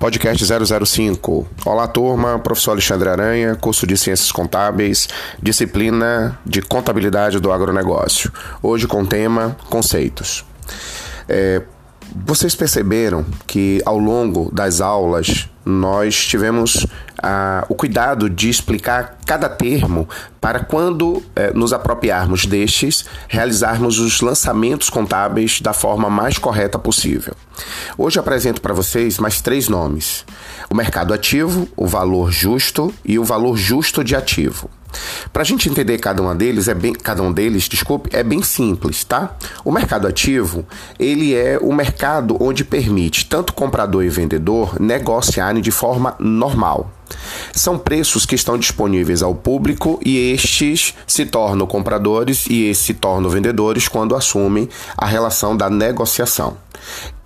Podcast 005. Olá, turma. Professor Alexandre Aranha, curso de Ciências Contábeis, disciplina de Contabilidade do Agronegócio. Hoje com o tema Conceitos. É, vocês perceberam que ao longo das aulas nós tivemos ah, o cuidado de explicar cada termo para quando eh, nos apropriarmos destes, realizarmos os lançamentos contábeis da forma mais correta possível. Hoje apresento para vocês mais três nomes: o mercado ativo, o valor justo e o valor justo de ativo. Para a gente entender cada um deles, é bem, cada um deles, desculpe, é bem simples, tá? O mercado ativo, ele é o mercado onde permite tanto comprador e vendedor negociarem de forma normal. São preços que estão disponíveis ao público e estes se tornam compradores e estes se tornam vendedores quando assumem a relação da negociação.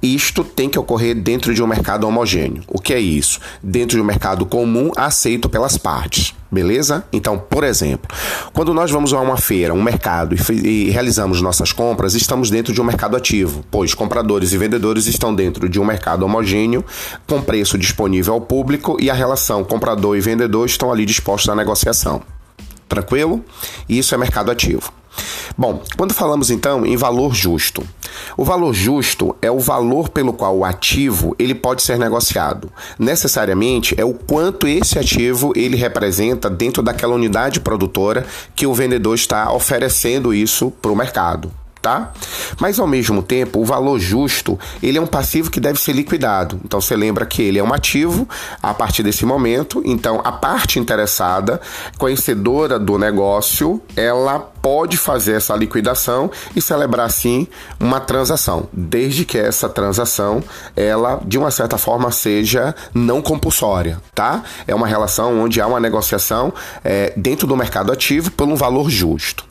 Isto tem que ocorrer dentro de um mercado homogêneo. O que é isso? Dentro de um mercado comum aceito pelas partes. Beleza? Então, por exemplo, quando nós vamos a uma feira, um mercado e, realizamos nossas compras, estamos dentro de um mercado ativo, pois compradores e vendedores estão dentro de um mercado homogêneo, com preço disponível ao público e a relação comprador e vendedor estão ali dispostos à negociação. Tranquilo? Isso é mercado ativo. Bom, quando falamos então em valor justo, o valor justo é o valor pelo qual o ativo ele pode ser negociado. Necessariamente é o quanto esse ativo ele representa dentro daquela unidade produtora que o vendedor está oferecendo isso para o mercado tá? Mas ao mesmo tempo, o valor justo, ele é um passivo que deve ser liquidado. Então você lembra que ele é um ativo a partir desse momento, então a parte interessada, conhecedora do negócio, ela pode fazer essa liquidação e celebrar assim uma transação, desde que essa transação ela de uma certa forma seja não compulsória, tá? É uma relação onde há uma negociação é, dentro do mercado ativo por um valor justo.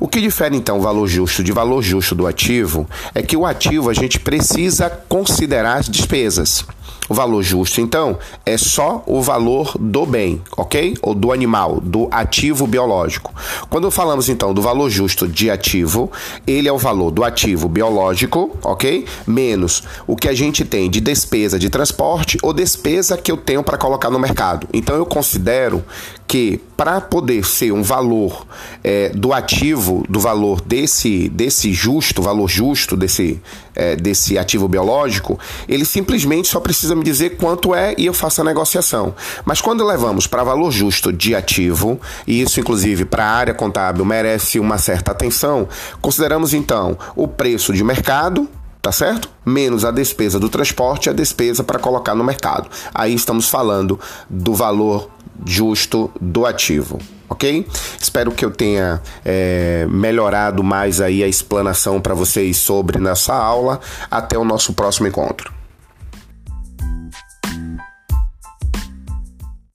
O que difere então o valor justo de valor justo do ativo é que o ativo a gente precisa considerar as despesas. O valor justo, então, é só o valor do bem, ok? Ou do animal, do ativo biológico. Quando falamos então do valor justo de ativo, ele é o valor do ativo biológico, ok? Menos o que a gente tem de despesa de transporte ou despesa que eu tenho para colocar no mercado. Então eu considero que para poder ser um valor é, do ativo, do valor desse, desse justo, valor justo desse, é, desse ativo biológico, ele simplesmente só precisa me dizer quanto é e eu faço a negociação. Mas quando levamos para valor justo de ativo, e isso inclusive para a área contábil merece uma certa atenção, consideramos então o preço de mercado, tá certo? Menos a despesa do transporte e a despesa para colocar no mercado. Aí estamos falando do valor justo do ativo, ok? Espero que eu tenha é, melhorado mais aí a explanação para vocês sobre nessa aula. Até o nosso próximo encontro.